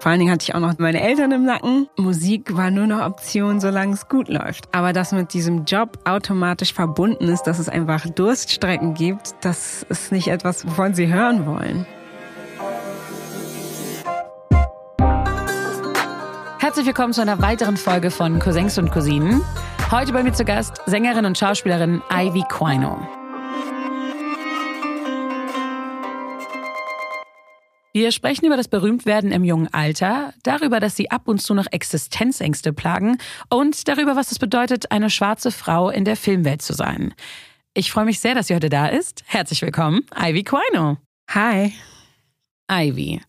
Vor allen Dingen hatte ich auch noch meine Eltern im Nacken. Musik war nur noch Option, solange es gut läuft. Aber dass mit diesem Job automatisch verbunden ist, dass es einfach Durststrecken gibt, das ist nicht etwas, wovon sie hören wollen. Herzlich willkommen zu einer weiteren Folge von Cousins und Cousinen. Heute bei mir zu Gast Sängerin und Schauspielerin Ivy Quino. Wir sprechen über das Berühmtwerden im jungen Alter, darüber, dass sie ab und zu noch Existenzängste plagen und darüber, was es bedeutet, eine schwarze Frau in der Filmwelt zu sein. Ich freue mich sehr, dass sie heute da ist. Herzlich willkommen, Ivy Quino. Hi. Ivy.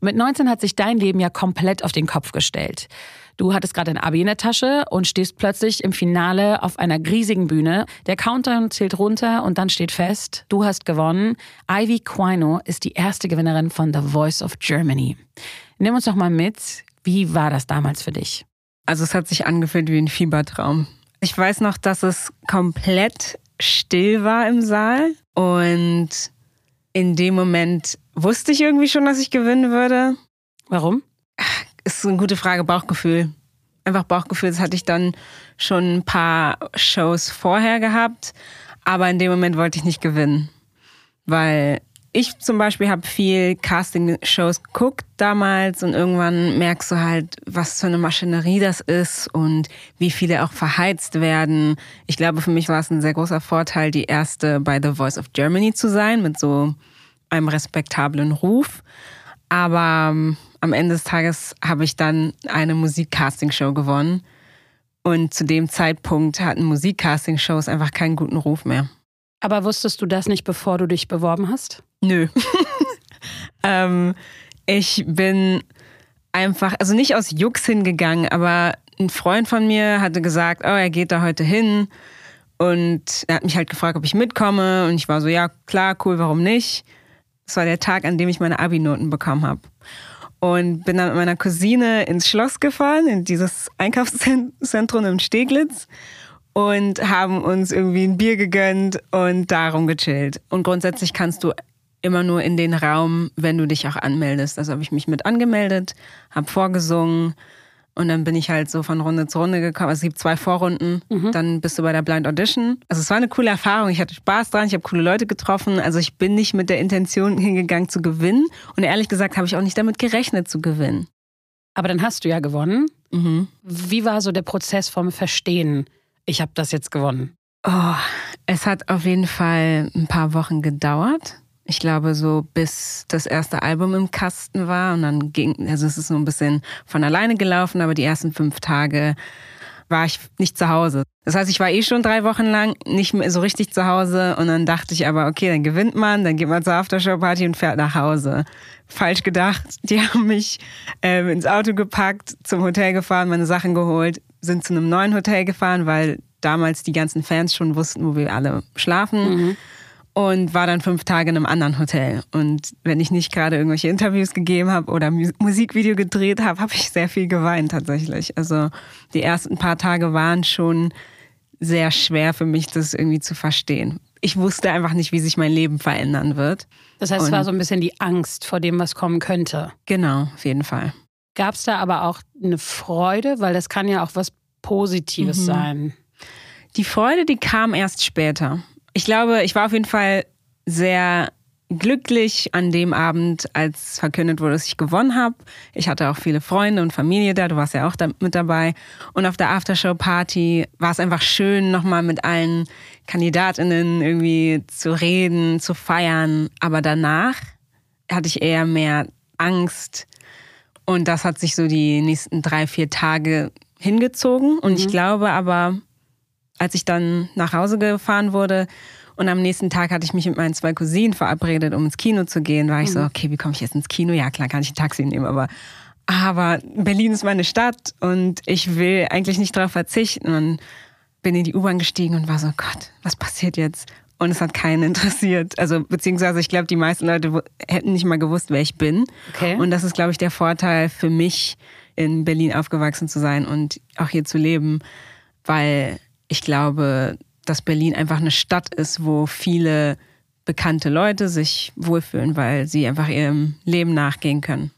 Mit 19 hat sich dein Leben ja komplett auf den Kopf gestellt. Du hattest gerade ein Abi in der Tasche und stehst plötzlich im Finale auf einer riesigen Bühne. Der Countdown zählt runter und dann steht fest, du hast gewonnen. Ivy Quino ist die erste Gewinnerin von The Voice of Germany. Nimm uns doch mal mit, wie war das damals für dich? Also es hat sich angefühlt wie ein Fiebertraum. Ich weiß noch, dass es komplett still war im Saal und in dem Moment wusste ich irgendwie schon, dass ich gewinnen würde. Warum? Ist eine gute Frage, Bauchgefühl. Einfach Bauchgefühl, das hatte ich dann schon ein paar Shows vorher gehabt, aber in dem Moment wollte ich nicht gewinnen. Weil ich zum Beispiel habe viel Casting-Shows geguckt damals und irgendwann merkst du halt, was für eine Maschinerie das ist und wie viele auch verheizt werden. Ich glaube, für mich war es ein sehr großer Vorteil, die erste bei The Voice of Germany zu sein, mit so einem respektablen Ruf. Aber ähm, am Ende des Tages habe ich dann eine Musikcasting-Show gewonnen. Und zu dem Zeitpunkt hatten Musikcasting-Shows einfach keinen guten Ruf mehr. Aber wusstest du das nicht, bevor du dich beworben hast? Nö. ähm, ich bin einfach, also nicht aus Jux hingegangen, aber ein Freund von mir hatte gesagt, oh, er geht da heute hin. Und er hat mich halt gefragt, ob ich mitkomme. Und ich war so, ja, klar, cool, warum nicht? Das war der Tag, an dem ich meine Abi-Noten bekommen habe. Und bin dann mit meiner Cousine ins Schloss gefahren, in dieses Einkaufszentrum im Steglitz und haben uns irgendwie ein Bier gegönnt und darum gechillt. Und grundsätzlich kannst du immer nur in den Raum, wenn du dich auch anmeldest. Also habe ich mich mit angemeldet, habe vorgesungen, und dann bin ich halt so von Runde zu Runde gekommen. Also es gibt zwei Vorrunden, mhm. dann bist du bei der Blind Audition. Also es war eine coole Erfahrung. Ich hatte Spaß dran, ich habe coole Leute getroffen. Also ich bin nicht mit der Intention hingegangen zu gewinnen. Und ehrlich gesagt habe ich auch nicht damit gerechnet zu gewinnen. Aber dann hast du ja gewonnen. Mhm. Wie war so der Prozess vom Verstehen? Ich habe das jetzt gewonnen. Oh, es hat auf jeden Fall ein paar Wochen gedauert ich glaube, so bis das erste Album im Kasten war und dann ging, also es ist so ein bisschen von alleine gelaufen, aber die ersten fünf Tage war ich nicht zu Hause. Das heißt, ich war eh schon drei Wochen lang nicht mehr so richtig zu Hause und dann dachte ich aber, okay, dann gewinnt man, dann geht man zur Aftershow-Party und fährt nach Hause. Falsch gedacht. Die haben mich äh, ins Auto gepackt, zum Hotel gefahren, meine Sachen geholt, sind zu einem neuen Hotel gefahren, weil damals die ganzen Fans schon wussten, wo wir alle schlafen. Mhm und war dann fünf Tage in einem anderen Hotel. Und wenn ich nicht gerade irgendwelche Interviews gegeben habe oder Musikvideo gedreht habe, habe ich sehr viel geweint tatsächlich. Also die ersten paar Tage waren schon sehr schwer für mich, das irgendwie zu verstehen. Ich wusste einfach nicht, wie sich mein Leben verändern wird. Das heißt, und es war so ein bisschen die Angst vor dem, was kommen könnte. Genau, auf jeden Fall. Gab es da aber auch eine Freude, weil das kann ja auch was Positives mhm. sein. Die Freude, die kam erst später ich glaube, ich war auf jeden Fall sehr glücklich an dem Abend, als verkündet wurde, dass ich gewonnen habe. Ich hatte auch viele Freunde und Familie da, du warst ja auch da mit dabei. Und auf der Aftershow-Party war es einfach schön, nochmal mit allen Kandidatinnen irgendwie zu reden, zu feiern. Aber danach hatte ich eher mehr Angst. Und das hat sich so die nächsten drei, vier Tage hingezogen. Und mhm. ich glaube aber, als ich dann nach Hause gefahren wurde und am nächsten Tag hatte ich mich mit meinen zwei Cousinen verabredet, um ins Kino zu gehen, war ich mhm. so, okay, wie komme ich jetzt ins Kino? Ja, klar, kann ich ein Taxi nehmen, aber aber Berlin ist meine Stadt und ich will eigentlich nicht darauf verzichten. Und bin in die U-Bahn gestiegen und war so, Gott, was passiert jetzt? Und es hat keinen interessiert. Also, beziehungsweise ich glaube, die meisten Leute hätten nicht mal gewusst, wer ich bin. Okay. Und das ist, glaube ich, der Vorteil für mich, in Berlin aufgewachsen zu sein und auch hier zu leben, weil ich glaube, dass Berlin einfach eine Stadt ist, wo viele bekannte Leute sich wohlfühlen, weil sie einfach ihrem Leben nachgehen können.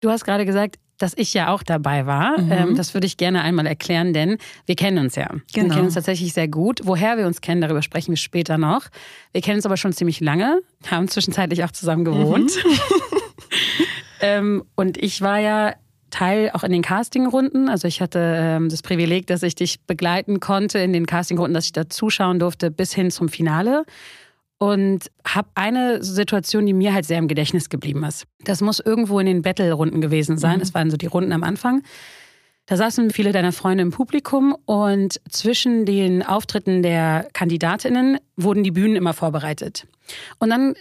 Du hast gerade gesagt, dass ich ja auch dabei war. Mhm. Ähm, das würde ich gerne einmal erklären, denn wir kennen uns ja. Genau. Wir kennen uns tatsächlich sehr gut. Woher wir uns kennen, darüber sprechen wir später noch. Wir kennen uns aber schon ziemlich lange, haben zwischenzeitlich auch zusammen gewohnt. Mhm. ähm, und ich war ja Teil auch in den Castingrunden. Also ich hatte ähm, das Privileg, dass ich dich begleiten konnte in den Castingrunden, dass ich da zuschauen durfte bis hin zum Finale und habe eine Situation, die mir halt sehr im Gedächtnis geblieben ist. Das muss irgendwo in den Battle-Runden gewesen sein. Mhm. Das waren so die Runden am Anfang. Da saßen viele deiner Freunde im Publikum und zwischen den Auftritten der Kandidatinnen wurden die Bühnen immer vorbereitet. Und dann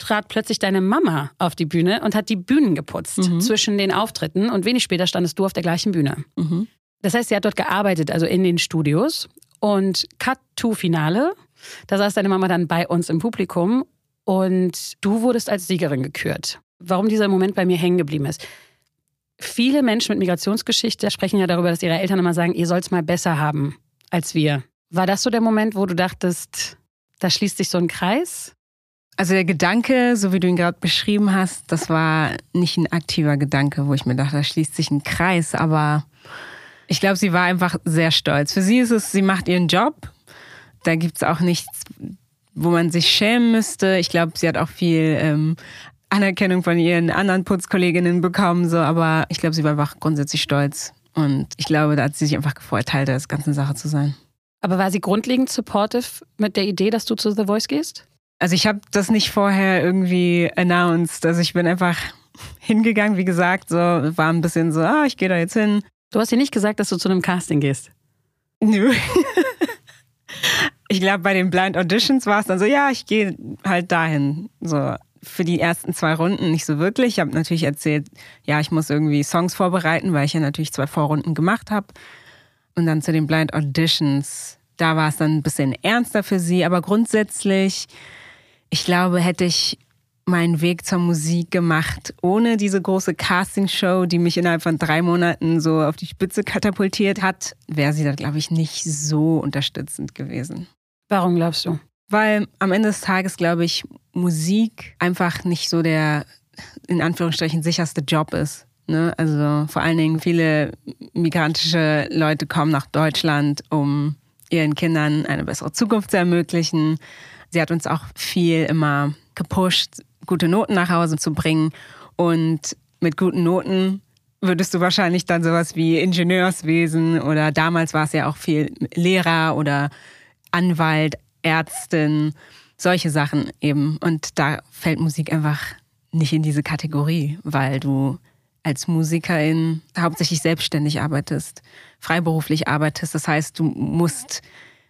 trat plötzlich deine Mama auf die Bühne und hat die Bühnen geputzt mhm. zwischen den Auftritten und wenig später standest du auf der gleichen Bühne. Mhm. Das heißt, sie hat dort gearbeitet, also in den Studios und Cut to Finale da saß deine Mama dann bei uns im Publikum und du wurdest als Siegerin gekürt. Warum dieser Moment bei mir hängen geblieben ist. Viele Menschen mit Migrationsgeschichte sprechen ja darüber, dass ihre Eltern immer sagen, ihr sollt es mal besser haben als wir. War das so der Moment, wo du dachtest, da schließt sich so ein Kreis? Also der Gedanke, so wie du ihn gerade beschrieben hast, das war nicht ein aktiver Gedanke, wo ich mir dachte, da schließt sich ein Kreis, aber ich glaube, sie war einfach sehr stolz. Für sie ist es, sie macht ihren Job da gibt es auch nichts, wo man sich schämen müsste. Ich glaube, sie hat auch viel ähm, Anerkennung von ihren anderen Putzkolleginnen bekommen, so, aber ich glaube, sie war einfach grundsätzlich stolz. Und ich glaube, da hat sie sich einfach gefreut, Teil der ganzen Sache zu sein. Aber war sie grundlegend supportive mit der Idee, dass du zu The Voice gehst? Also ich habe das nicht vorher irgendwie announced. Also ich bin einfach hingegangen, wie gesagt, so war ein bisschen so, ah, ich gehe da jetzt hin. Du hast ihr nicht gesagt, dass du zu einem Casting gehst? Nö. ich glaube, bei den Blind Auditions war es dann so, ja, ich gehe halt dahin. So für die ersten zwei Runden nicht so wirklich. Ich habe natürlich erzählt, ja, ich muss irgendwie Songs vorbereiten, weil ich ja natürlich zwei Vorrunden gemacht habe. Und dann zu den Blind Auditions, da war es dann ein bisschen ernster für sie. Aber grundsätzlich, ich glaube, hätte ich meinen Weg zur Musik gemacht, ohne diese große Castingshow, die mich innerhalb von drei Monaten so auf die Spitze katapultiert hat, wäre sie da, glaube ich, nicht so unterstützend gewesen. Warum glaubst du? Weil am Ende des Tages, glaube ich, Musik einfach nicht so der, in Anführungsstrichen, sicherste Job ist. Ne? Also vor allen Dingen viele migrantische Leute kommen nach Deutschland, um ihren Kindern eine bessere Zukunft zu ermöglichen. Sie hat uns auch viel immer gepusht, gute Noten nach Hause zu bringen. Und mit guten Noten würdest du wahrscheinlich dann sowas wie Ingenieurswesen oder damals war es ja auch viel Lehrer oder Anwalt, Ärztin, solche Sachen eben. Und da fällt Musik einfach nicht in diese Kategorie, weil du als Musikerin hauptsächlich selbstständig arbeitest, freiberuflich arbeitest. Das heißt, du musst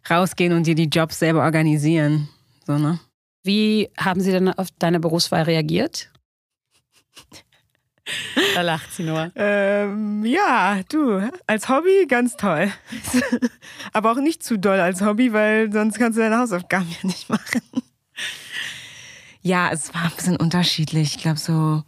rausgehen und dir die Jobs selber organisieren. So, ne? Wie haben Sie denn auf deine Berufswahl reagiert? Da lacht sie nur. Ähm, ja, du, als Hobby ganz toll. Aber auch nicht zu doll als Hobby, weil sonst kannst du deine Hausaufgaben ja nicht machen. Ja, es war ein bisschen unterschiedlich. Ich glaube, so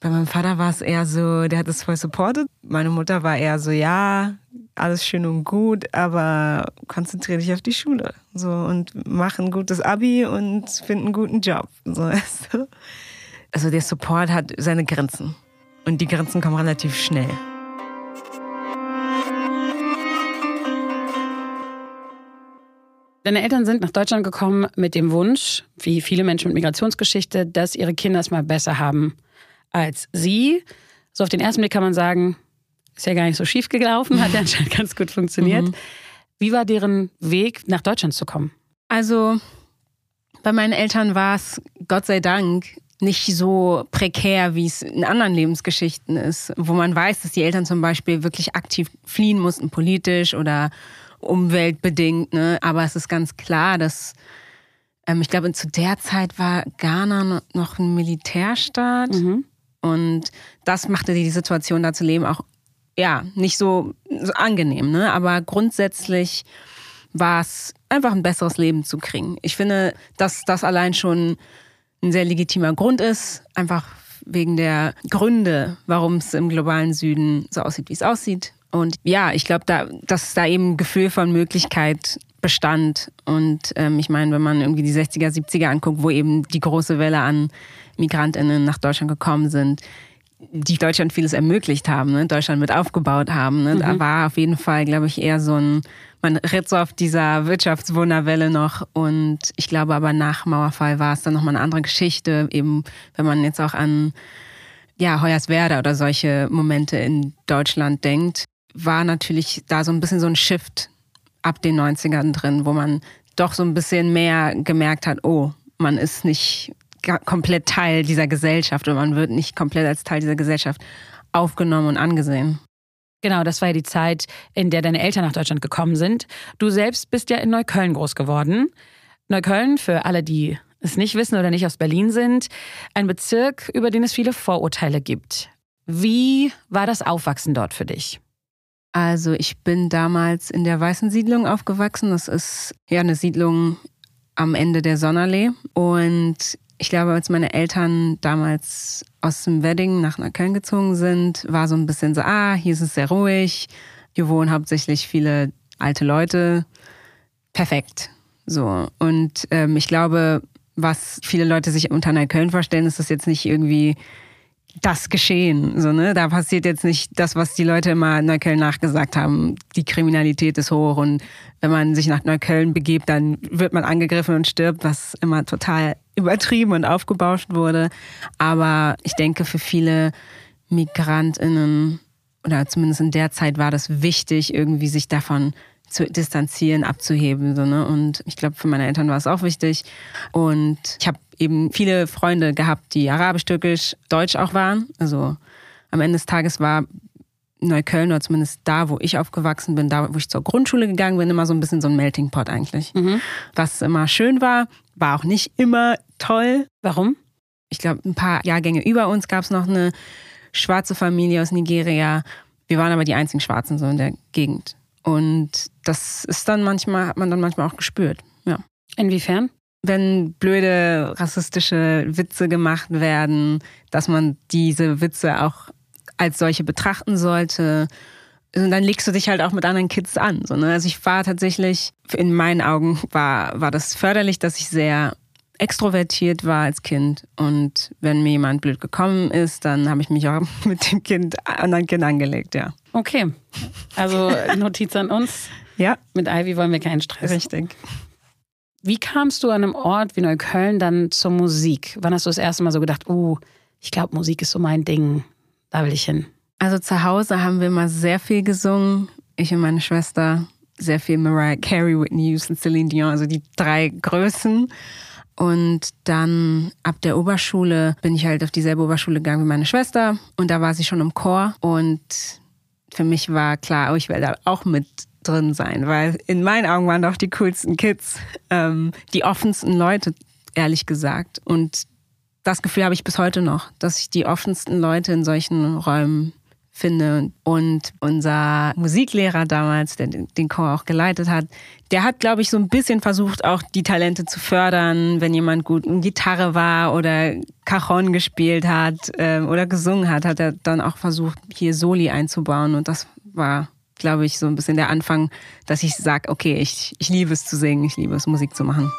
bei meinem Vater war es eher so, der hat es voll supportet. Meine Mutter war eher so, ja, alles schön und gut, aber konzentriere dich auf die Schule. So und mach ein gutes Abi und find einen guten Job. So, also der Support hat seine Grenzen. Und die Grenzen kommen relativ schnell. Deine Eltern sind nach Deutschland gekommen mit dem Wunsch, wie viele Menschen mit Migrationsgeschichte, dass ihre Kinder es mal besser haben als sie. So auf den ersten Blick kann man sagen, ist ja gar nicht so schief gelaufen, hat ja anscheinend ganz gut funktioniert. Mhm. Wie war deren Weg, nach Deutschland zu kommen? Also bei meinen Eltern war es, Gott sei Dank, nicht so prekär, wie es in anderen Lebensgeschichten ist, wo man weiß, dass die Eltern zum Beispiel wirklich aktiv fliehen mussten, politisch oder umweltbedingt. Ne? Aber es ist ganz klar, dass ähm, ich glaube, zu der Zeit war Ghana noch ein Militärstaat. Mhm. Und das machte die Situation da zu leben auch ja nicht so, so angenehm. Ne? Aber grundsätzlich war es einfach ein besseres Leben zu kriegen. Ich finde, dass das allein schon ein sehr legitimer Grund ist, einfach wegen der Gründe, warum es im globalen Süden so aussieht, wie es aussieht. Und ja, ich glaube, da, dass da eben ein Gefühl von Möglichkeit bestand. Und ähm, ich meine, wenn man irgendwie die 60er, 70er anguckt, wo eben die große Welle an MigrantInnen nach Deutschland gekommen sind, die Deutschland vieles ermöglicht haben, ne? Deutschland mit aufgebaut haben. Ne? Mhm. Da war auf jeden Fall, glaube ich, eher so ein, man ritt so auf dieser Wirtschaftswunderwelle noch und ich glaube aber nach Mauerfall war es dann nochmal eine andere Geschichte, eben wenn man jetzt auch an ja, Hoyerswerda oder solche Momente in Deutschland denkt, war natürlich da so ein bisschen so ein Shift ab den 90ern drin, wo man doch so ein bisschen mehr gemerkt hat, oh, man ist nicht komplett Teil dieser Gesellschaft oder man wird nicht komplett als Teil dieser Gesellschaft aufgenommen und angesehen. Genau, das war ja die Zeit, in der deine Eltern nach Deutschland gekommen sind. Du selbst bist ja in Neukölln groß geworden. Neukölln, für alle, die es nicht wissen oder nicht aus Berlin sind, ein Bezirk, über den es viele Vorurteile gibt. Wie war das Aufwachsen dort für dich? Also ich bin damals in der Weißen Siedlung aufgewachsen. Das ist ja eine Siedlung am Ende der Sonnerlee. Und ich glaube, als meine Eltern damals aus dem Wedding nach Neukölln gezogen sind, war so ein bisschen so, ah, hier ist es sehr ruhig. Hier wohnen hauptsächlich viele alte Leute. Perfekt. So. Und ähm, ich glaube, was viele Leute sich unter Neukölln vorstellen, ist das jetzt nicht irgendwie das Geschehen. So, ne? Da passiert jetzt nicht das, was die Leute immer in Neukölln nachgesagt haben. Die Kriminalität ist hoch und wenn man sich nach Neukölln begibt, dann wird man angegriffen und stirbt, was immer total übertrieben und aufgebauscht wurde. Aber ich denke, für viele MigrantInnen oder zumindest in der Zeit war das wichtig, irgendwie sich davon zu distanzieren, abzuheben. So, ne? Und ich glaube, für meine Eltern war es auch wichtig. Und ich habe eben viele Freunde gehabt, die arabisch, türkisch, deutsch auch waren. Also am Ende des Tages war Neukölln oder zumindest da, wo ich aufgewachsen bin, da, wo ich zur Grundschule gegangen bin, immer so ein bisschen so ein Melting Pot eigentlich. Mhm. Was immer schön war, war auch nicht immer toll. Warum? Ich glaube, ein paar Jahrgänge über uns gab es noch eine schwarze Familie aus Nigeria. Wir waren aber die einzigen Schwarzen so in der Gegend. Und das ist dann manchmal, hat man dann manchmal auch gespürt. Ja. Inwiefern? Wenn blöde rassistische Witze gemacht werden, dass man diese Witze auch als solche betrachten sollte. Und dann legst du dich halt auch mit anderen Kids an. So, ne? Also ich war tatsächlich, in meinen Augen war, war das förderlich, dass ich sehr extrovertiert war als Kind. Und wenn mir jemand blöd gekommen ist, dann habe ich mich auch mit dem Kind, anderen Kind angelegt, ja. Okay. Also Notiz an uns. Ja. Mit Ivy wollen wir keinen Stress. Richtig. Wie kamst du an einem Ort wie Neukölln dann zur Musik? Wann hast du das erste Mal so gedacht, uh, ich glaube, Musik ist so mein Ding, da will ich hin? Also zu Hause haben wir immer sehr viel gesungen. Ich und meine Schwester sehr viel Mariah Carey, Whitney Houston, Celine Dion, also die drei Größen. Und dann ab der Oberschule bin ich halt auf dieselbe Oberschule gegangen wie meine Schwester. Und da war sie schon im Chor. Und für mich war klar, oh, ich werde da auch mit drin sein, weil in meinen Augen waren doch die coolsten Kids, ähm, die offensten Leute, ehrlich gesagt. Und das Gefühl habe ich bis heute noch, dass ich die offensten Leute in solchen Räumen finde. Und unser Musiklehrer damals, der den Chor auch geleitet hat, der hat, glaube ich, so ein bisschen versucht, auch die Talente zu fördern, wenn jemand gut in Gitarre war oder Cajon gespielt hat äh, oder gesungen hat, hat er dann auch versucht, hier Soli einzubauen. Und das war, glaube ich, so ein bisschen der Anfang, dass ich sage, okay, ich, ich liebe es zu singen, ich liebe es, Musik zu machen.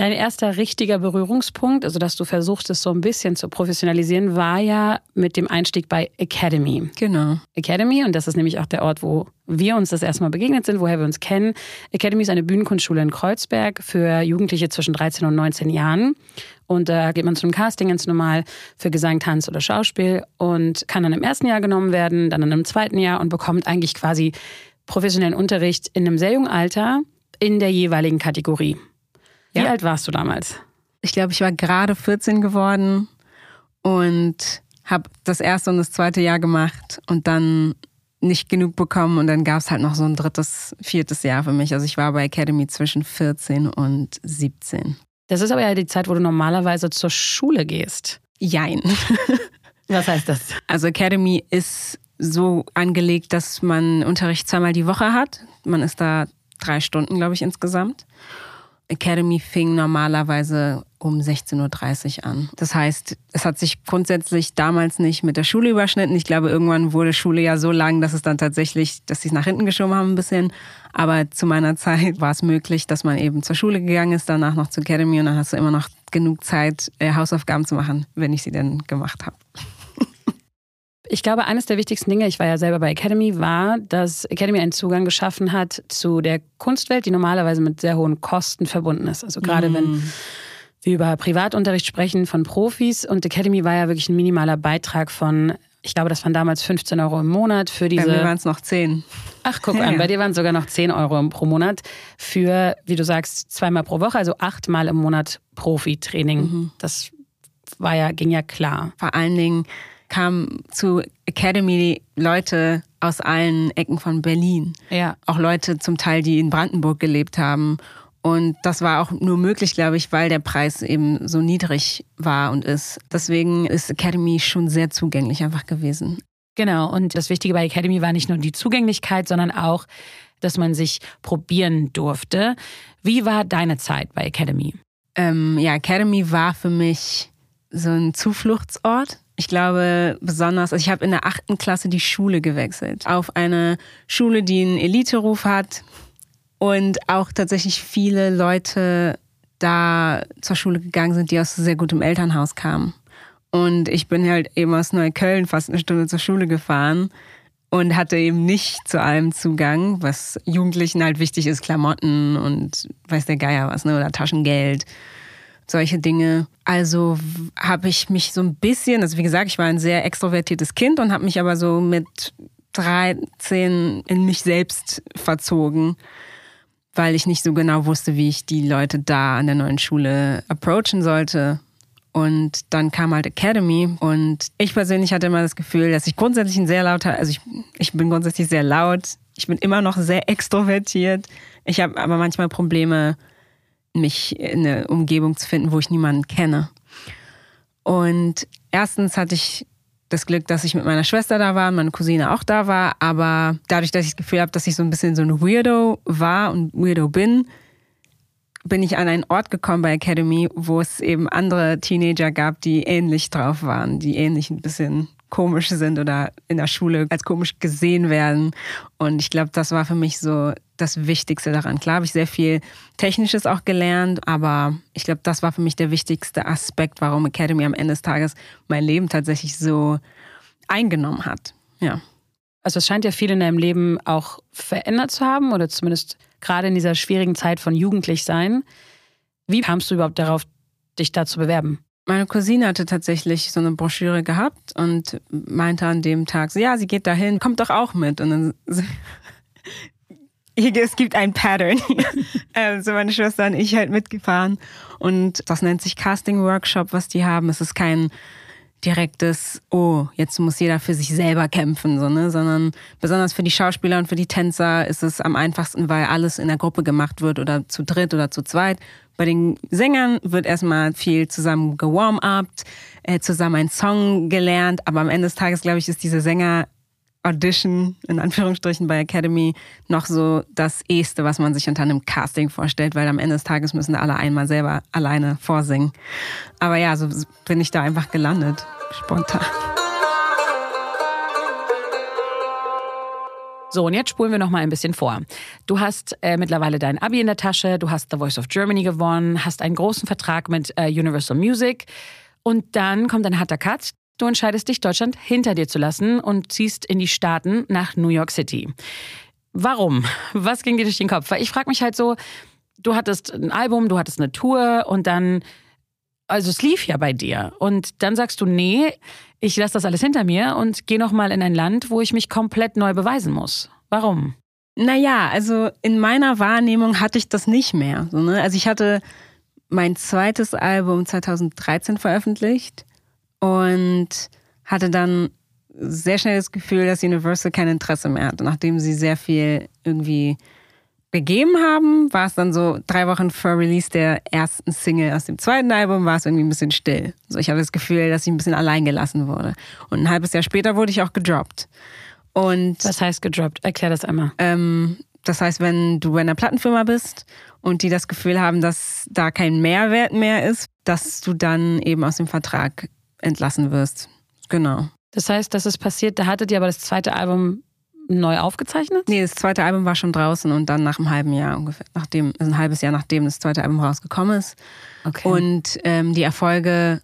Dein erster richtiger Berührungspunkt, also dass du versuchst, es so ein bisschen zu professionalisieren, war ja mit dem Einstieg bei Academy. Genau. Academy, und das ist nämlich auch der Ort, wo wir uns das erstmal begegnet sind, woher wir uns kennen. Academy ist eine Bühnenkunstschule in Kreuzberg für Jugendliche zwischen 13 und 19 Jahren. Und da geht man zu einem Casting ganz normal für Gesang, Tanz oder Schauspiel und kann dann im ersten Jahr genommen werden, dann in einem zweiten Jahr und bekommt eigentlich quasi professionellen Unterricht in einem sehr jungen Alter in der jeweiligen Kategorie. Wie ja. alt warst du damals? Ich glaube, ich war gerade 14 geworden und habe das erste und das zweite Jahr gemacht und dann nicht genug bekommen und dann gab es halt noch so ein drittes, viertes Jahr für mich. Also ich war bei Academy zwischen 14 und 17. Das ist aber ja die Zeit, wo du normalerweise zur Schule gehst. Jein. Was heißt das? Also Academy ist so angelegt, dass man Unterricht zweimal die Woche hat. Man ist da drei Stunden, glaube ich, insgesamt. Academy fing normalerweise um 16.30 Uhr an. Das heißt, es hat sich grundsätzlich damals nicht mit der Schule überschnitten. Ich glaube, irgendwann wurde Schule ja so lang, dass es dann tatsächlich, dass sie es nach hinten geschoben haben ein bisschen. Aber zu meiner Zeit war es möglich, dass man eben zur Schule gegangen ist, danach noch zur Academy und dann hast du immer noch genug Zeit, äh, Hausaufgaben zu machen, wenn ich sie denn gemacht habe. Ich glaube, eines der wichtigsten Dinge, ich war ja selber bei Academy, war, dass Academy einen Zugang geschaffen hat zu der Kunstwelt, die normalerweise mit sehr hohen Kosten verbunden ist. Also gerade mm. wenn wir über Privatunterricht sprechen von Profis und Academy war ja wirklich ein minimaler Beitrag von, ich glaube, das waren damals 15 Euro im Monat für diese. Bei mir waren es noch 10. Ach, guck ja, an, bei dir waren es sogar noch 10 Euro pro Monat für, wie du sagst, zweimal pro Woche, also achtmal im Monat Profi-Training. Mhm. Das war ja, ging ja klar. Vor allen Dingen kamen zu Academy Leute aus allen Ecken von Berlin. Ja. Auch Leute zum Teil, die in Brandenburg gelebt haben. Und das war auch nur möglich, glaube ich, weil der Preis eben so niedrig war und ist. Deswegen ist Academy schon sehr zugänglich einfach gewesen. Genau. Und das Wichtige bei Academy war nicht nur die Zugänglichkeit, sondern auch, dass man sich probieren durfte. Wie war deine Zeit bei Academy? Ähm, ja, Academy war für mich so ein Zufluchtsort. Ich glaube besonders, also ich habe in der achten Klasse die Schule gewechselt. Auf eine Schule, die einen Elite-Ruf hat und auch tatsächlich viele Leute da zur Schule gegangen sind, die aus sehr gutem Elternhaus kamen. Und ich bin halt eben aus Neukölln fast eine Stunde zur Schule gefahren und hatte eben nicht zu allem Zugang, was Jugendlichen halt wichtig ist, Klamotten und weiß der Geier was, ne, oder Taschengeld solche Dinge. Also habe ich mich so ein bisschen, also wie gesagt, ich war ein sehr extrovertiertes Kind und habe mich aber so mit 13 in mich selbst verzogen, weil ich nicht so genau wusste, wie ich die Leute da an der neuen Schule approachen sollte. Und dann kam halt Academy und ich persönlich hatte immer das Gefühl, dass ich grundsätzlich ein sehr lauter, also ich, ich bin grundsätzlich sehr laut, ich bin immer noch sehr extrovertiert. Ich habe aber manchmal Probleme, mich in eine Umgebung zu finden, wo ich niemanden kenne. Und erstens hatte ich das Glück, dass ich mit meiner Schwester da war und meine Cousine auch da war. Aber dadurch, dass ich das Gefühl habe, dass ich so ein bisschen so ein Weirdo war und Weirdo bin, bin ich an einen Ort gekommen bei Academy, wo es eben andere Teenager gab, die ähnlich drauf waren, die ähnlich ein bisschen komisch sind oder in der Schule als komisch gesehen werden. Und ich glaube, das war für mich so das Wichtigste daran. Klar habe ich sehr viel Technisches auch gelernt, aber ich glaube, das war für mich der wichtigste Aspekt, warum Academy am Ende des Tages mein Leben tatsächlich so eingenommen hat. Ja. Also es scheint ja viel in deinem Leben auch verändert zu haben oder zumindest gerade in dieser schwierigen Zeit von Jugendlichsein. Wie kamst du überhaupt darauf, dich da zu bewerben? Meine Cousine hatte tatsächlich so eine Broschüre gehabt und meinte an dem Tag so, ja, sie geht dahin, kommt doch auch mit. Und dann es gibt ein Pattern. also meine Schwester und ich halt mitgefahren. Und das nennt sich Casting Workshop, was die haben. Es ist kein direktes, oh, jetzt muss jeder für sich selber kämpfen, so, ne? sondern besonders für die Schauspieler und für die Tänzer ist es am einfachsten, weil alles in der Gruppe gemacht wird oder zu dritt oder zu zweit. Bei den Sängern wird erstmal viel zusammen gewarm-upt, äh, zusammen einen Song gelernt, aber am Ende des Tages, glaube ich, ist diese Sänger Audition in Anführungsstrichen bei Academy noch so das Eheste, was man sich unter einem Casting vorstellt, weil am Ende des Tages müssen alle einmal selber alleine vorsingen. Aber ja, so bin ich da einfach gelandet, spontan. So, und jetzt spulen wir noch mal ein bisschen vor. Du hast äh, mittlerweile dein Abi in der Tasche, du hast The Voice of Germany gewonnen, hast einen großen Vertrag mit äh, Universal Music und dann kommt ein harter Cut. Du entscheidest dich, Deutschland hinter dir zu lassen und ziehst in die Staaten nach New York City. Warum? Was ging dir durch den Kopf? Weil ich frage mich halt so, du hattest ein Album, du hattest eine Tour und dann, also es lief ja bei dir. Und dann sagst du, nee, ich lasse das alles hinter mir und gehe nochmal in ein Land, wo ich mich komplett neu beweisen muss. Warum? Naja, also in meiner Wahrnehmung hatte ich das nicht mehr. Ne? Also ich hatte mein zweites Album 2013 veröffentlicht und hatte dann sehr schnell das Gefühl, dass Universal kein Interesse mehr hatte. Nachdem sie sehr viel irgendwie gegeben haben, war es dann so drei Wochen vor Release der ersten Single aus dem zweiten Album, war es irgendwie ein bisschen still. So, ich hatte das Gefühl, dass ich ein bisschen allein gelassen wurde. Und ein halbes Jahr später wurde ich auch gedroppt. Und Was heißt gedroppt? Erklär das einmal. Ähm, das heißt, wenn du bei einer Plattenfirma bist und die das Gefühl haben, dass da kein Mehrwert mehr ist, dass du dann eben aus dem Vertrag entlassen wirst. Genau. Das heißt, das ist passiert, da hattet ihr aber das zweite Album neu aufgezeichnet? Nee, das zweite Album war schon draußen und dann nach einem halben Jahr ungefähr, nachdem, also ein halbes Jahr nachdem das zweite Album rausgekommen ist. Okay. Und ähm, die Erfolge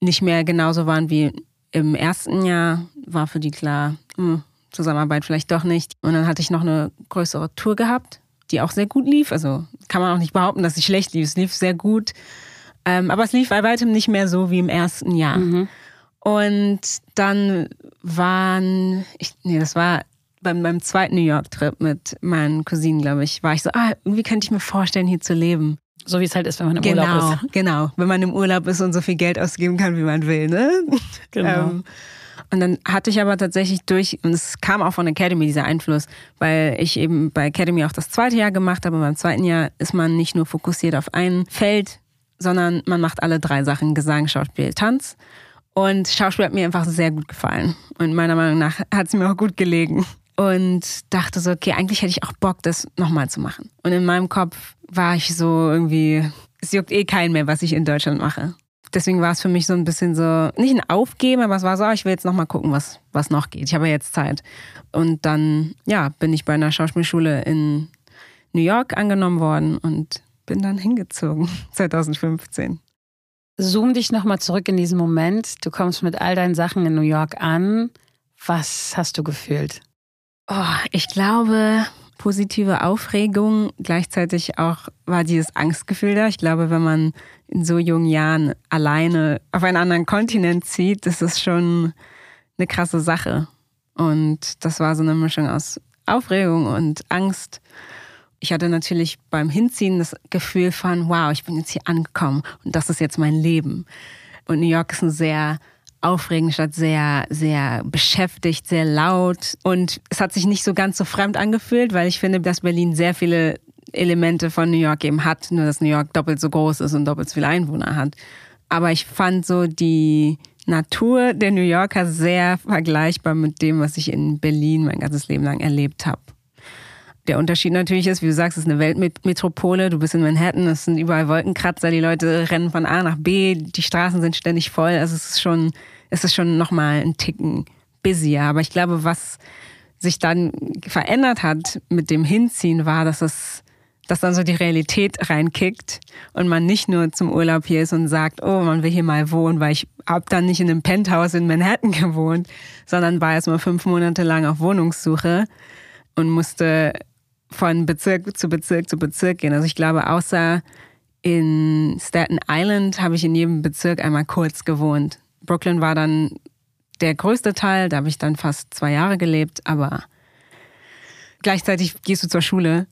nicht mehr genauso waren wie im ersten Jahr, war für die klar, mh, Zusammenarbeit vielleicht doch nicht. Und dann hatte ich noch eine größere Tour gehabt, die auch sehr gut lief. Also kann man auch nicht behaupten, dass sie schlecht lief. Es lief sehr gut. Ähm, aber es lief bei weitem nicht mehr so wie im ersten Jahr. Mhm. Und dann waren, ich, nee, das war beim, beim zweiten New York-Trip mit meinen Cousinen, glaube ich, war ich so, ah, irgendwie könnte ich mir vorstellen, hier zu leben. So wie es halt ist, wenn man im genau, Urlaub ist. Genau, wenn man im Urlaub ist und so viel Geld ausgeben kann, wie man will, ne? Genau. Ähm, und dann hatte ich aber tatsächlich durch, und es kam auch von Academy, dieser Einfluss, weil ich eben bei Academy auch das zweite Jahr gemacht habe. Beim zweiten Jahr ist man nicht nur fokussiert auf ein Feld, sondern man macht alle drei Sachen, Gesang, Schauspiel, Tanz. Und Schauspiel hat mir einfach sehr gut gefallen. Und meiner Meinung nach hat es mir auch gut gelegen. Und dachte so, okay, eigentlich hätte ich auch Bock, das nochmal zu machen. Und in meinem Kopf war ich so irgendwie, es juckt eh keinen mehr, was ich in Deutschland mache. Deswegen war es für mich so ein bisschen so, nicht ein Aufgeben, aber es war so, ah, ich will jetzt nochmal gucken, was, was noch geht. Ich habe ja jetzt Zeit. Und dann, ja, bin ich bei einer Schauspielschule in New York angenommen worden und bin dann hingezogen, 2015. Zoom dich nochmal zurück in diesen Moment. Du kommst mit all deinen Sachen in New York an. Was hast du gefühlt? Oh, ich glaube, positive Aufregung. Gleichzeitig auch war dieses Angstgefühl da. Ich glaube, wenn man in so jungen Jahren alleine auf einen anderen Kontinent zieht, das ist schon eine krasse Sache. Und das war so eine Mischung aus Aufregung und Angst. Ich hatte natürlich beim Hinziehen das Gefühl von, wow, ich bin jetzt hier angekommen und das ist jetzt mein Leben. Und New York ist eine sehr aufregende Stadt, sehr, sehr beschäftigt, sehr laut. Und es hat sich nicht so ganz so fremd angefühlt, weil ich finde, dass Berlin sehr viele Elemente von New York eben hat, nur dass New York doppelt so groß ist und doppelt so viele Einwohner hat. Aber ich fand so die Natur der New Yorker sehr vergleichbar mit dem, was ich in Berlin mein ganzes Leben lang erlebt habe. Der Unterschied natürlich ist, wie du sagst, es ist eine Weltmetropole. Du bist in Manhattan, es sind überall Wolkenkratzer, die Leute rennen von A nach B, die Straßen sind ständig voll. Also es ist schon, es ist schon nochmal ein Ticken busier. Aber ich glaube, was sich dann verändert hat mit dem Hinziehen, war, dass es, dass dann so die Realität reinkickt und man nicht nur zum Urlaub hier ist und sagt, oh, man will hier mal wohnen, weil ich hab dann nicht in einem Penthouse in Manhattan gewohnt, sondern war erst mal fünf Monate lang auf Wohnungssuche und musste von Bezirk zu Bezirk zu Bezirk gehen. Also ich glaube, außer in Staten Island habe ich in jedem Bezirk einmal kurz gewohnt. Brooklyn war dann der größte Teil, da habe ich dann fast zwei Jahre gelebt, aber gleichzeitig gehst du zur Schule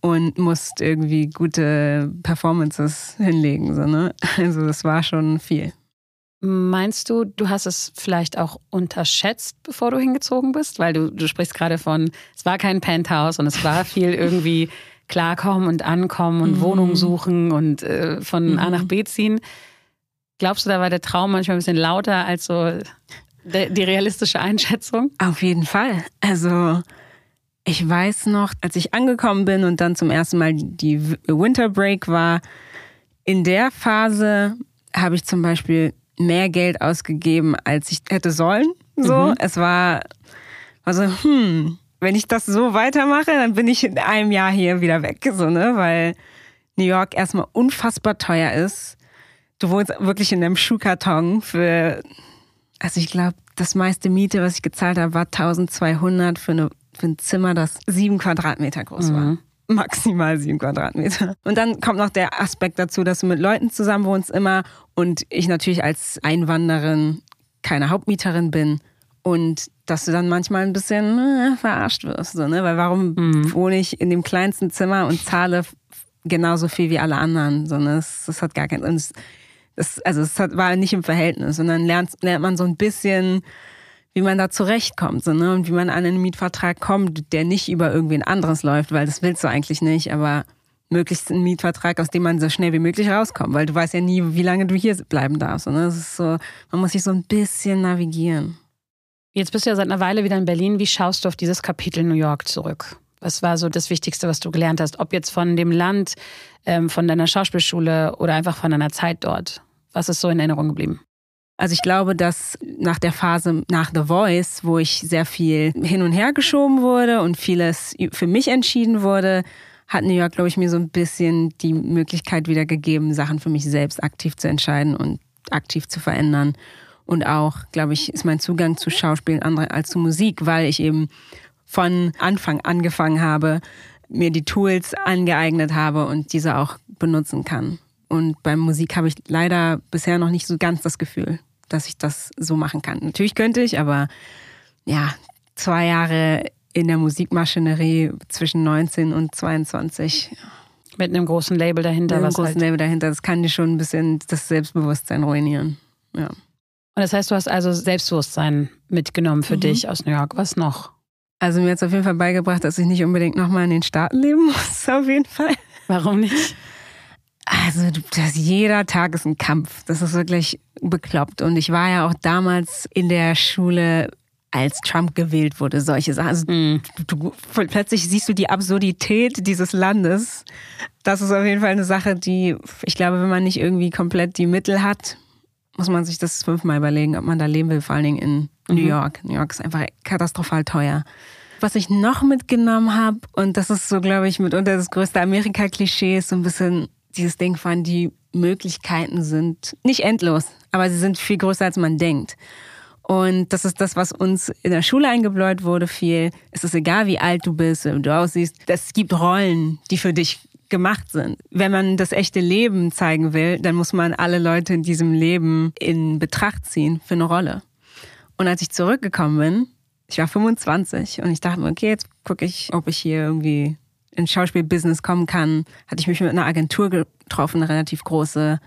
und musst irgendwie gute Performances hinlegen. So, ne? Also das war schon viel. Meinst du, du hast es vielleicht auch unterschätzt, bevor du hingezogen bist? Weil du, du sprichst gerade von, es war kein Penthouse und es war viel irgendwie klarkommen und ankommen und mhm. Wohnung suchen und äh, von mhm. A nach B ziehen. Glaubst du, da war der Traum manchmal ein bisschen lauter als so die realistische Einschätzung? Auf jeden Fall. Also ich weiß noch, als ich angekommen bin und dann zum ersten Mal die Winter Break war, in der Phase habe ich zum Beispiel mehr Geld ausgegeben, als ich hätte sollen. So, mhm. es war, also, hm, wenn ich das so weitermache, dann bin ich in einem Jahr hier wieder weg, so, ne, weil New York erstmal unfassbar teuer ist. Du wohnst wirklich in einem Schuhkarton für, also ich glaube, das meiste Miete, was ich gezahlt habe, war 1200 für, eine, für ein Zimmer, das sieben Quadratmeter groß mhm. war maximal sieben Quadratmeter. Und dann kommt noch der Aspekt dazu, dass du mit Leuten zusammen wohnst immer und ich natürlich als Einwanderin keine Hauptmieterin bin und dass du dann manchmal ein bisschen äh, verarscht wirst, so, ne? Weil warum mhm. wohne ich in dem kleinsten Zimmer und zahle genauso viel wie alle anderen? So, ne? das, das hat gar keinen. Das, also es hat, war nicht im Verhältnis. Und dann lernt, lernt man so ein bisschen wie man da zurechtkommt so, ne? und wie man an einen Mietvertrag kommt, der nicht über irgendwen anderes läuft, weil das willst du eigentlich nicht, aber möglichst einen Mietvertrag, aus dem man so schnell wie möglich rauskommt, weil du weißt ja nie, wie lange du hier bleiben darfst. Und das ist so, man muss sich so ein bisschen navigieren. Jetzt bist du ja seit einer Weile wieder in Berlin. Wie schaust du auf dieses Kapitel New York zurück? Was war so das Wichtigste, was du gelernt hast? Ob jetzt von dem Land, ähm, von deiner Schauspielschule oder einfach von deiner Zeit dort? Was ist so in Erinnerung geblieben? Also ich glaube, dass nach der Phase nach The Voice, wo ich sehr viel hin und her geschoben wurde und vieles für mich entschieden wurde, hat New York, glaube ich, mir so ein bisschen die Möglichkeit wieder gegeben, Sachen für mich selbst aktiv zu entscheiden und aktiv zu verändern. Und auch, glaube ich, ist mein Zugang zu Schauspielen andere als zu Musik, weil ich eben von Anfang angefangen habe, mir die Tools angeeignet habe und diese auch benutzen kann. Und beim Musik habe ich leider bisher noch nicht so ganz das Gefühl, dass ich das so machen kann. Natürlich könnte ich, aber ja, zwei Jahre in der Musikmaschinerie zwischen 19 und 22. Mit einem großen Label dahinter. Mit einem großen halt Label dahinter. Das kann dir schon ein bisschen das Selbstbewusstsein ruinieren. Ja. Und das heißt, du hast also Selbstbewusstsein mitgenommen für mhm. dich aus New York. Was noch? Also mir hat es auf jeden Fall beigebracht, dass ich nicht unbedingt nochmal in den Staaten leben muss, auf jeden Fall. Warum nicht? Also das, jeder Tag ist ein Kampf. Das ist wirklich bekloppt. Und ich war ja auch damals in der Schule als Trump gewählt wurde, solche Sachen. Also, mm. du, du, plötzlich siehst du die Absurdität dieses Landes. Das ist auf jeden Fall eine Sache, die, ich glaube, wenn man nicht irgendwie komplett die Mittel hat, muss man sich das fünfmal überlegen, ob man da leben will, vor allen Dingen in mhm. New York. New York ist einfach katastrophal teuer. Was ich noch mitgenommen habe, und das ist so, glaube ich, mitunter das größte Amerika-Klischee, ist so ein bisschen dieses Ding von, die Möglichkeiten sind nicht endlos, aber sie sind viel größer, als man denkt. Und das ist das, was uns in der Schule eingebläut wurde viel. Es ist egal, wie alt du bist, wie du aussiehst. Es gibt Rollen, die für dich gemacht sind. Wenn man das echte Leben zeigen will, dann muss man alle Leute in diesem Leben in Betracht ziehen für eine Rolle. Und als ich zurückgekommen bin, ich war 25 und ich dachte mir, okay, jetzt gucke ich, ob ich hier irgendwie ins Schauspielbusiness kommen kann. Hatte ich mich mit einer Agentur getroffen, eine relativ große.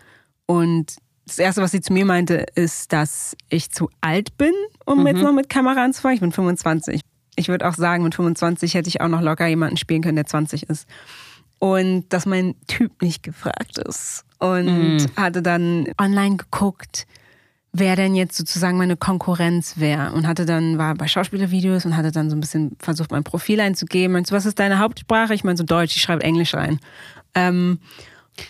Und das Erste, was sie zu mir meinte, ist, dass ich zu alt bin, um mhm. jetzt noch mit Kamera anzufangen. Ich bin 25. Ich würde auch sagen, mit 25 hätte ich auch noch locker jemanden spielen können, der 20 ist. Und dass mein Typ nicht gefragt ist. Und mhm. hatte dann online geguckt, wer denn jetzt sozusagen meine Konkurrenz wäre. Und hatte dann, war bei Schauspielervideos und hatte dann so ein bisschen versucht, mein Profil einzugeben. Meinst du, was ist deine Hauptsprache? Ich meine so Deutsch, ich schreibe Englisch rein. Ähm,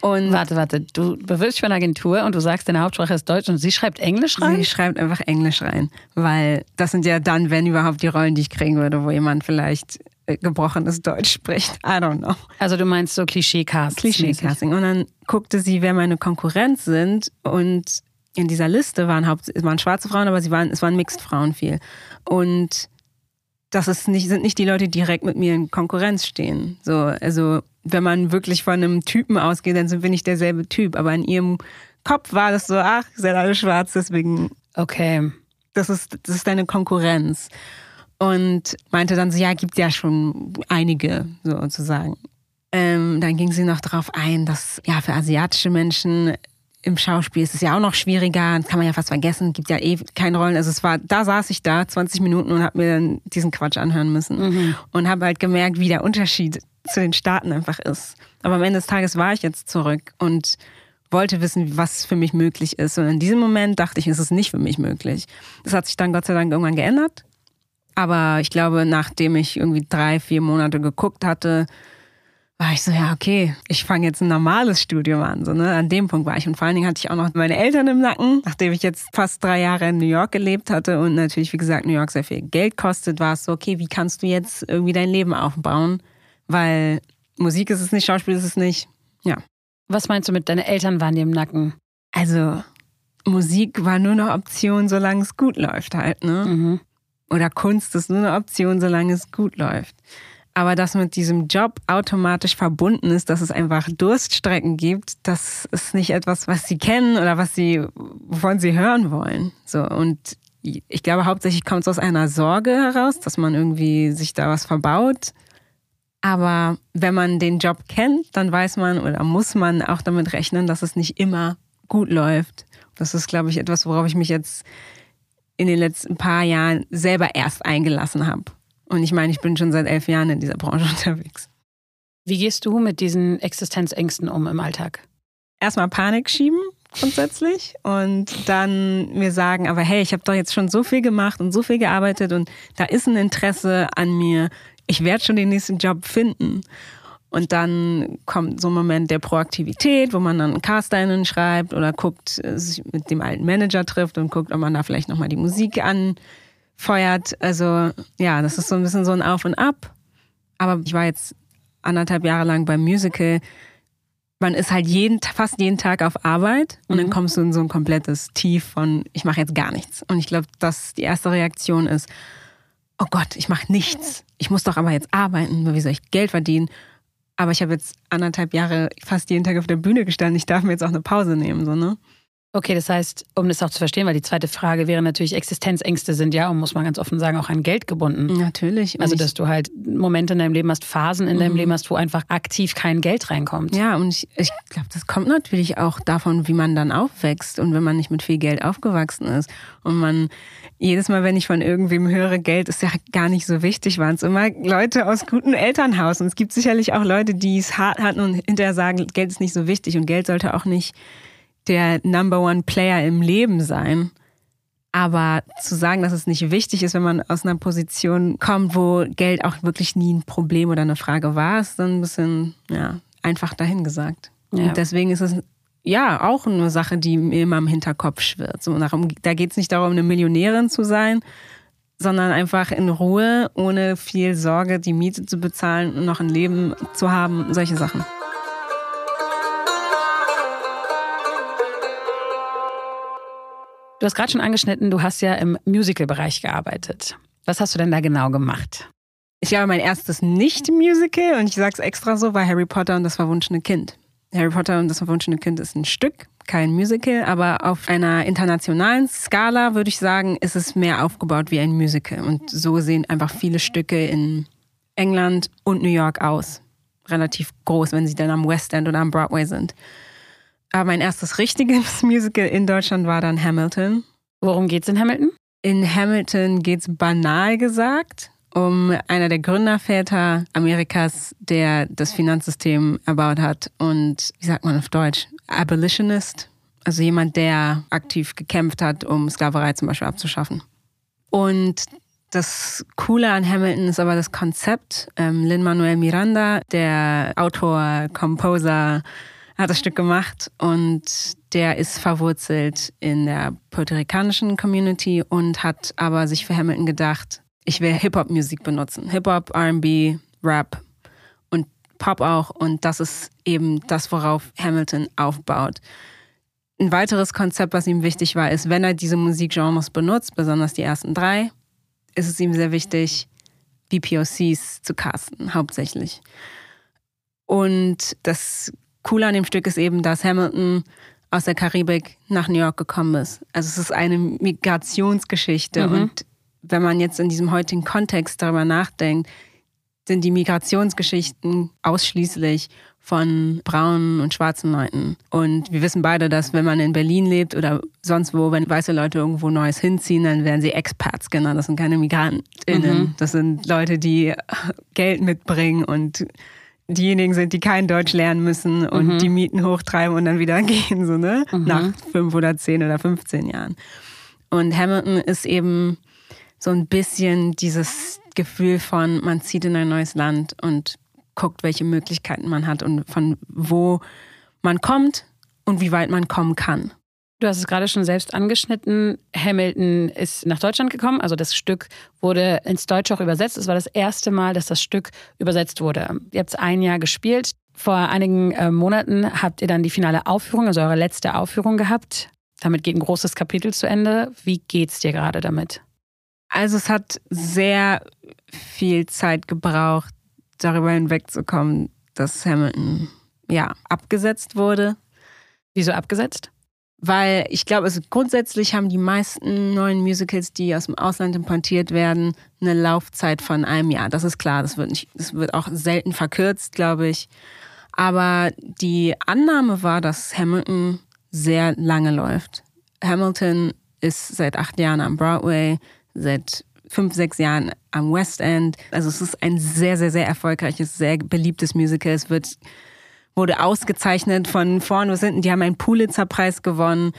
und warte, warte, du bewirbst für eine Agentur und du sagst, deine Hauptsprache ist Deutsch und sie schreibt Englisch rein? Sie schreibt einfach Englisch rein, weil das sind ja dann, wenn überhaupt, die Rollen, die ich kriegen würde, wo jemand vielleicht äh, gebrochenes Deutsch spricht. I don't know. Also du meinst so Klischee-Casting? Klischee-Casting. Und dann guckte sie, wer meine Konkurrenz sind und in dieser Liste waren, Haupt waren schwarze Frauen, aber sie waren, es waren Mixed-Frauen viel. Und das ist nicht, sind nicht die Leute, die direkt mit mir in Konkurrenz stehen. So, also wenn man wirklich von einem Typen ausgeht, dann sind wir nicht derselbe Typ. Aber in ihrem Kopf war das so, ach, sind alle schwarz, deswegen. Okay. Das ist, das ist deine Konkurrenz. Und meinte dann so, ja, gibt ja schon einige, sozusagen. Ähm, dann ging sie noch darauf ein, dass ja für asiatische Menschen im Schauspiel ist es ja auch noch schwieriger, kann man ja fast vergessen, gibt ja eh keine Rollen. Also es war, da saß ich da 20 Minuten und habe mir dann diesen Quatsch anhören müssen mhm. und habe halt gemerkt, wie der Unterschied zu den Staaten einfach ist. Aber am Ende des Tages war ich jetzt zurück und wollte wissen, was für mich möglich ist. Und in diesem Moment dachte ich, es ist nicht für mich möglich. Das hat sich dann Gott sei Dank irgendwann geändert. Aber ich glaube, nachdem ich irgendwie drei, vier Monate geguckt hatte, war ich so, ja, okay, ich fange jetzt ein normales Studium an. So, ne? An dem Punkt war ich. Und vor allen Dingen hatte ich auch noch meine Eltern im Nacken, nachdem ich jetzt fast drei Jahre in New York gelebt hatte und natürlich, wie gesagt, New York sehr viel Geld kostet, war es so, okay, wie kannst du jetzt irgendwie dein Leben aufbauen? Weil Musik ist es nicht, Schauspiel ist es nicht. Ja. Was meinst du mit deinen Eltern waren dir im Nacken? Also, Musik war nur eine Option, solange es gut läuft halt, ne? Mhm. Oder Kunst ist nur eine Option, solange es gut läuft aber dass mit diesem Job automatisch verbunden ist, dass es einfach Durststrecken gibt, das ist nicht etwas, was sie kennen oder was sie, wovon sie hören wollen. So und ich glaube, hauptsächlich kommt es aus einer Sorge heraus, dass man irgendwie sich da was verbaut. Aber wenn man den Job kennt, dann weiß man oder muss man auch damit rechnen, dass es nicht immer gut läuft. Das ist, glaube ich, etwas, worauf ich mich jetzt in den letzten paar Jahren selber erst eingelassen habe. Und ich meine, ich bin schon seit elf Jahren in dieser Branche unterwegs. Wie gehst du mit diesen Existenzängsten um im Alltag? Erstmal Panik schieben, grundsätzlich. Und dann mir sagen, aber hey, ich habe doch jetzt schon so viel gemacht und so viel gearbeitet und da ist ein Interesse an mir. ich werde schon den nächsten Job finden. Und dann kommt so ein Moment der Proaktivität, wo man dann einen Caster schreibt oder guckt, äh, sich mit dem alten Manager trifft und guckt, ob man da vielleicht nochmal die Musik anfeuert. Also ja, das ist so ein bisschen so ein Auf und Ab. Aber ich war jetzt anderthalb Jahre lang beim Musical. Man ist halt jeden, fast jeden Tag auf Arbeit und mhm. dann kommst du in so ein komplettes Tief von, ich mache jetzt gar nichts. Und ich glaube, dass die erste Reaktion ist, oh Gott, ich mache nichts. Ich muss doch aber jetzt arbeiten, wie soll ich Geld verdienen? Aber ich habe jetzt anderthalb Jahre fast jeden Tag auf der Bühne gestanden. Ich darf mir jetzt auch eine Pause nehmen, so, ne? Okay, das heißt, um das auch zu verstehen, weil die zweite Frage wäre natürlich, Existenzängste sind ja, und muss man ganz offen sagen, auch an Geld gebunden. Natürlich. Also, dass du halt Momente in deinem Leben hast, Phasen in mhm. deinem Leben hast, wo einfach aktiv kein Geld reinkommt. Ja, und ich, ich glaube, das kommt natürlich auch davon, wie man dann aufwächst und wenn man nicht mit viel Geld aufgewachsen ist. Und man, jedes Mal, wenn ich von irgendwem höre, Geld ist ja gar nicht so wichtig, waren es immer Leute aus gutem Elternhaus. Und es gibt sicherlich auch Leute, die es hart hatten und hinterher sagen, Geld ist nicht so wichtig und Geld sollte auch nicht der Number One Player im Leben sein. Aber zu sagen, dass es nicht wichtig ist, wenn man aus einer Position kommt, wo Geld auch wirklich nie ein Problem oder eine Frage war, ist dann ein bisschen ja, einfach dahingesagt. Ja. Und deswegen ist es ja auch eine Sache, die mir immer im Hinterkopf schwirrt. So, darum, da geht es nicht darum, eine Millionärin zu sein, sondern einfach in Ruhe, ohne viel Sorge, die Miete zu bezahlen und noch ein Leben zu haben, solche Sachen. Du hast gerade schon angeschnitten, du hast ja im Musical-Bereich gearbeitet. Was hast du denn da genau gemacht? Ich glaube, mein erstes Nicht-Musical, und ich sage es extra so, war Harry Potter und das verwunschene Kind. Harry Potter und das verwunschene Kind ist ein Stück, kein Musical, aber auf einer internationalen Skala würde ich sagen, ist es mehr aufgebaut wie ein Musical. Und so sehen einfach viele Stücke in England und New York aus. Relativ groß, wenn sie dann am West End oder am Broadway sind. Aber mein erstes richtiges Musical in Deutschland war dann Hamilton. Worum geht's in Hamilton? In Hamilton geht's banal gesagt um einer der Gründerväter Amerikas, der das Finanzsystem erbaut hat und wie sagt man auf Deutsch? Abolitionist, also jemand, der aktiv gekämpft hat, um Sklaverei zum Beispiel abzuschaffen. Und das Coole an Hamilton ist aber das Konzept. Ähm, Lin-Manuel Miranda, der Autor, Composer, hat das Stück gemacht und der ist verwurzelt in der puerto-ricanischen Community und hat aber sich für Hamilton gedacht, ich will Hip-Hop-Musik benutzen. Hip-Hop, RB, Rap und Pop auch. Und das ist eben das, worauf Hamilton aufbaut. Ein weiteres Konzept, was ihm wichtig war, ist, wenn er diese Musikgenres benutzt, besonders die ersten drei, ist es ihm sehr wichtig, BPOCs zu casten, hauptsächlich. Und das Coole an dem Stück ist eben, dass Hamilton aus der Karibik nach New York gekommen ist. Also es ist eine Migrationsgeschichte. Mhm. Und wenn man jetzt in diesem heutigen Kontext darüber nachdenkt, sind die Migrationsgeschichten ausschließlich von braunen und schwarzen Leuten. Und wir wissen beide, dass wenn man in Berlin lebt oder sonst wo, wenn weiße Leute irgendwo Neues hinziehen, dann werden sie Expats genannt. Das sind keine MigrantInnen. Mhm. Das sind Leute, die Geld mitbringen und diejenigen sind, die kein Deutsch lernen müssen und mhm. die Mieten hochtreiben und dann wieder gehen, so, ne? Mhm. Nach fünf oder zehn oder 15 Jahren. Und Hamilton ist eben so ein bisschen dieses Gefühl von, man zieht in ein neues Land und guckt, welche Möglichkeiten man hat und von wo man kommt und wie weit man kommen kann. Du hast es gerade schon selbst angeschnitten. Hamilton ist nach Deutschland gekommen. Also das Stück wurde ins Deutsche auch übersetzt. Es war das erste Mal, dass das Stück übersetzt wurde. Ihr habt es ein Jahr gespielt. Vor einigen äh, Monaten habt ihr dann die finale Aufführung, also eure letzte Aufführung gehabt. Damit geht ein großes Kapitel zu Ende. Wie geht's dir gerade damit? Also es hat sehr viel Zeit gebraucht, darüber hinwegzukommen, dass Hamilton ja abgesetzt wurde. Wieso abgesetzt? Weil ich glaube, also grundsätzlich haben die meisten neuen Musicals, die aus dem Ausland importiert werden, eine Laufzeit von einem Jahr. Das ist klar. Das wird nicht, das wird auch selten verkürzt, glaube ich. Aber die Annahme war, dass Hamilton sehr lange läuft. Hamilton ist seit acht Jahren am Broadway, seit fünf, sechs Jahren am West End. Also es ist ein sehr, sehr, sehr erfolgreiches, sehr beliebtes Musical. Es wird wurde ausgezeichnet von vorn bis hinten. Die haben einen Pulitzer-Preis gewonnen.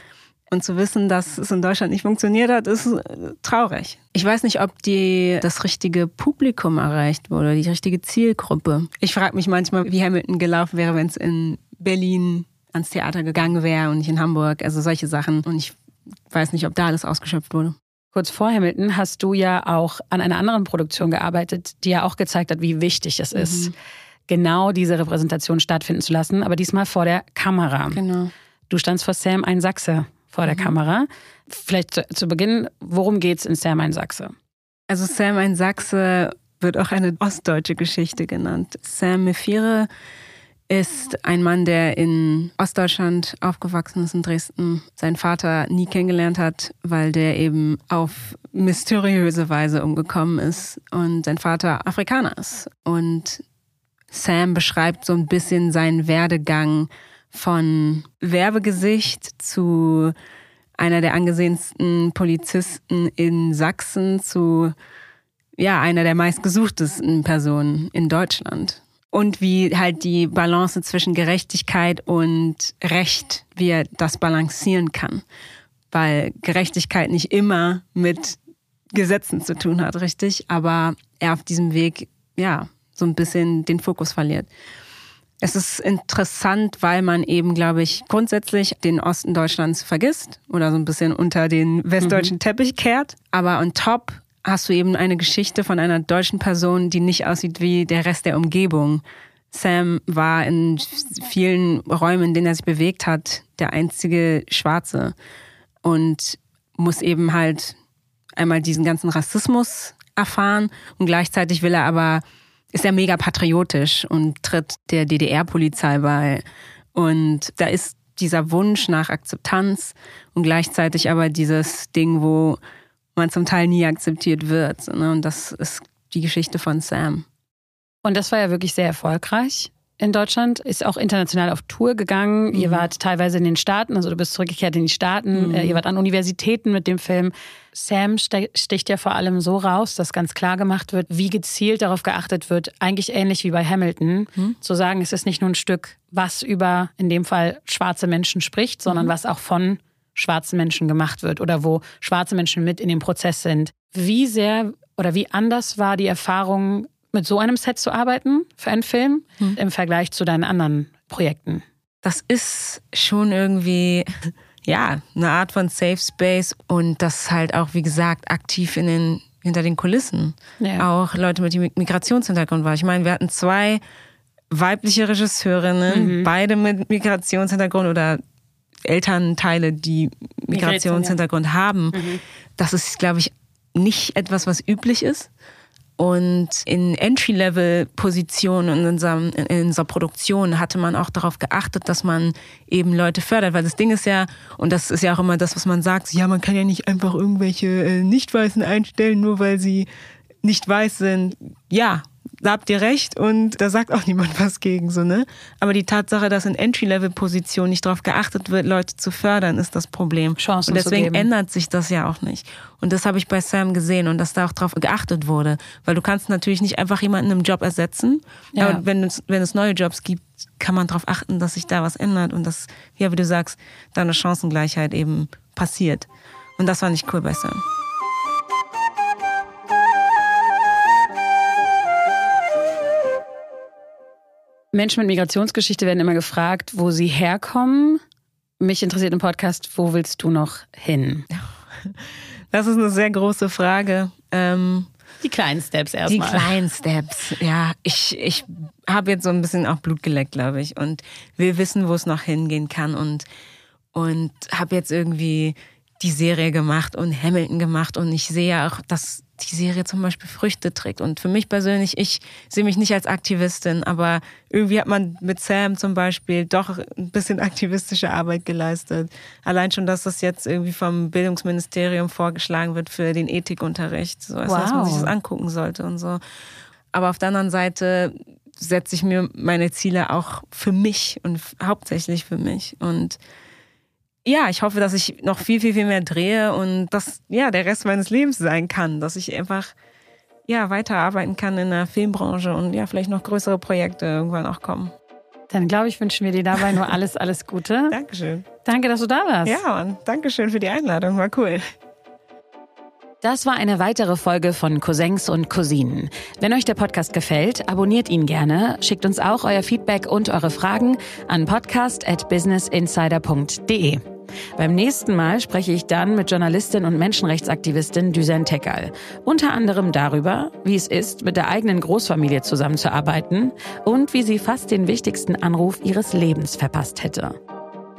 Und zu wissen, dass es in Deutschland nicht funktioniert hat, ist äh, traurig. Ich weiß nicht, ob die das richtige Publikum erreicht wurde, die richtige Zielgruppe. Ich frage mich manchmal, wie Hamilton gelaufen wäre, wenn es in Berlin ans Theater gegangen wäre und nicht in Hamburg. Also solche Sachen. Und ich weiß nicht, ob da alles ausgeschöpft wurde. Kurz vor Hamilton hast du ja auch an einer anderen Produktion gearbeitet, die ja auch gezeigt hat, wie wichtig es ist, mhm. Genau diese Repräsentation stattfinden zu lassen, aber diesmal vor der Kamera. Genau. Du standst vor Sam ein Sachse vor der mhm. Kamera. Vielleicht zu, zu Beginn, worum geht es in Sam ein Sachse? Also Sam ein Sachse wird auch eine ostdeutsche Geschichte genannt. Sam Mephire ist ein Mann, der in Ostdeutschland aufgewachsen ist, in Dresden, seinen Vater nie kennengelernt hat, weil der eben auf mysteriöse Weise umgekommen ist und sein Vater Afrikaner ist. Und Sam beschreibt so ein bisschen seinen Werdegang von Werbegesicht zu einer der angesehensten Polizisten in Sachsen zu ja, einer der meistgesuchtesten Personen in Deutschland. Und wie halt die Balance zwischen Gerechtigkeit und Recht, wie er das balancieren kann. Weil Gerechtigkeit nicht immer mit Gesetzen zu tun hat, richtig? Aber er auf diesem Weg, ja, so ein bisschen den Fokus verliert. Es ist interessant, weil man eben, glaube ich, grundsätzlich den Osten Deutschlands vergisst oder so ein bisschen unter den westdeutschen mhm. Teppich kehrt. Aber on top hast du eben eine Geschichte von einer deutschen Person, die nicht aussieht wie der Rest der Umgebung. Sam war in vielen Räumen, in denen er sich bewegt hat, der einzige Schwarze und muss eben halt einmal diesen ganzen Rassismus erfahren und gleichzeitig will er aber ist er mega patriotisch und tritt der DDR-Polizei bei. Und da ist dieser Wunsch nach Akzeptanz und gleichzeitig aber dieses Ding, wo man zum Teil nie akzeptiert wird. Ne? Und das ist die Geschichte von Sam. Und das war ja wirklich sehr erfolgreich in Deutschland, ist auch international auf Tour gegangen. Mhm. Ihr wart teilweise in den Staaten, also du bist zurückgekehrt in die Staaten. Mhm. Äh, ihr wart an Universitäten mit dem Film. Sam sticht ja vor allem so raus, dass ganz klar gemacht wird, wie gezielt darauf geachtet wird, eigentlich ähnlich wie bei Hamilton, mhm. zu sagen, es ist nicht nur ein Stück, was über in dem Fall schwarze Menschen spricht, sondern mhm. was auch von schwarzen Menschen gemacht wird oder wo schwarze Menschen mit in dem Prozess sind. Wie sehr oder wie anders war die Erfahrung mit so einem Set zu arbeiten für einen Film hm. im Vergleich zu deinen anderen Projekten? Das ist schon irgendwie, ja, eine Art von Safe Space und das halt auch, wie gesagt, aktiv in den, hinter den Kulissen. Ja. Auch Leute mit Migrationshintergrund war. Ich meine, wir hatten zwei weibliche Regisseurinnen, mhm. beide mit Migrationshintergrund oder Elternteile, die Migrationshintergrund haben. Mhm. Das ist, glaube ich, nicht etwas, was üblich ist. Und in Entry-Level-Positionen in, in unserer Produktion hatte man auch darauf geachtet, dass man eben Leute fördert. Weil das Ding ist ja, und das ist ja auch immer das, was man sagt, ja, man kann ja nicht einfach irgendwelche äh, Nicht-Weißen einstellen, nur weil sie nicht weiß sind. Ja, da habt ihr recht und da sagt auch niemand was gegen so, ne? Aber die Tatsache, dass in Entry-Level-Positionen nicht darauf geachtet wird, Leute zu fördern, ist das Problem. Chancen und deswegen ändert sich das ja auch nicht. Und das habe ich bei Sam gesehen und dass da auch darauf geachtet wurde. Weil du kannst natürlich nicht einfach jemanden im Job ersetzen. Ja. Aber wenn es, wenn es neue Jobs gibt, kann man darauf achten, dass sich da was ändert und dass, ja, wie du sagst, da eine Chancengleichheit eben passiert. Und das fand ich cool bei Sam. Menschen mit Migrationsgeschichte werden immer gefragt, wo sie herkommen. Mich interessiert im Podcast, wo willst du noch hin? Das ist eine sehr große Frage. Ähm, die kleinen Steps erstmal. Die kleinen Steps, ja. Ich, ich habe jetzt so ein bisschen auch Blut geleckt, glaube ich. Und will wissen, wo es noch hingehen kann. Und, und habe jetzt irgendwie die Serie gemacht und Hamilton gemacht. Und ich sehe auch, dass die Serie zum Beispiel Früchte trägt. Und für mich persönlich, ich sehe mich nicht als Aktivistin, aber irgendwie hat man mit Sam zum Beispiel doch ein bisschen aktivistische Arbeit geleistet. Allein schon, dass das jetzt irgendwie vom Bildungsministerium vorgeschlagen wird für den Ethikunterricht, so als wow. dass man sich das angucken sollte und so. Aber auf der anderen Seite setze ich mir meine Ziele auch für mich und hauptsächlich für mich. Und ja, ich hoffe, dass ich noch viel, viel, viel mehr drehe und das ja der Rest meines Lebens sein kann, dass ich einfach ja weiterarbeiten kann in der Filmbranche und ja vielleicht noch größere Projekte irgendwann auch kommen. Dann glaube ich, wünschen wir dir dabei nur alles, alles Gute. Dankeschön. Danke, dass du da warst. Ja, Mann. Danke schön für die Einladung. War cool. Das war eine weitere Folge von Cousins und Cousinen. Wenn euch der Podcast gefällt, abonniert ihn gerne, schickt uns auch euer Feedback und eure Fragen an podcast@businessinsider.de. Beim nächsten Mal spreche ich dann mit Journalistin und Menschenrechtsaktivistin Düsen Tekal. Unter anderem darüber, wie es ist, mit der eigenen Großfamilie zusammenzuarbeiten und wie sie fast den wichtigsten Anruf ihres Lebens verpasst hätte.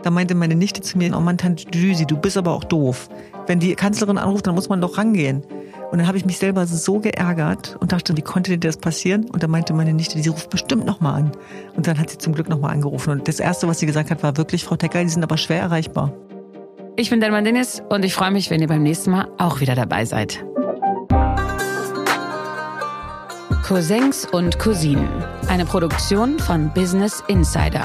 Da meinte meine Nichte zu mir, oh Mann, Tante Düsi, du bist aber auch doof. Wenn die Kanzlerin anruft, dann muss man doch rangehen. Und dann habe ich mich selber so geärgert und dachte, wie konnte dir das passieren? Und dann meinte meine Nichte, sie ruft bestimmt nochmal an. Und dann hat sie zum Glück nochmal angerufen. Und das Erste, was sie gesagt hat, war wirklich, Frau Tecker, die sind aber schwer erreichbar. Ich bin Delman Dennis und ich freue mich, wenn ihr beim nächsten Mal auch wieder dabei seid. Cousins und Cousinen. Eine Produktion von Business Insider.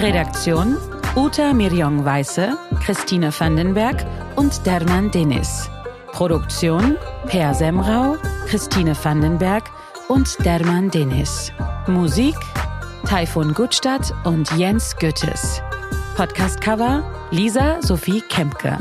Redaktion Uta Mirjong Weiße, Christine Vandenberg und Derman Denis. Produktion Per Semrau, Christine Vandenberg und Derman Denis. Musik Taifun Gutstadt und Jens Goethes. Podcast-Cover Lisa Sophie Kempke.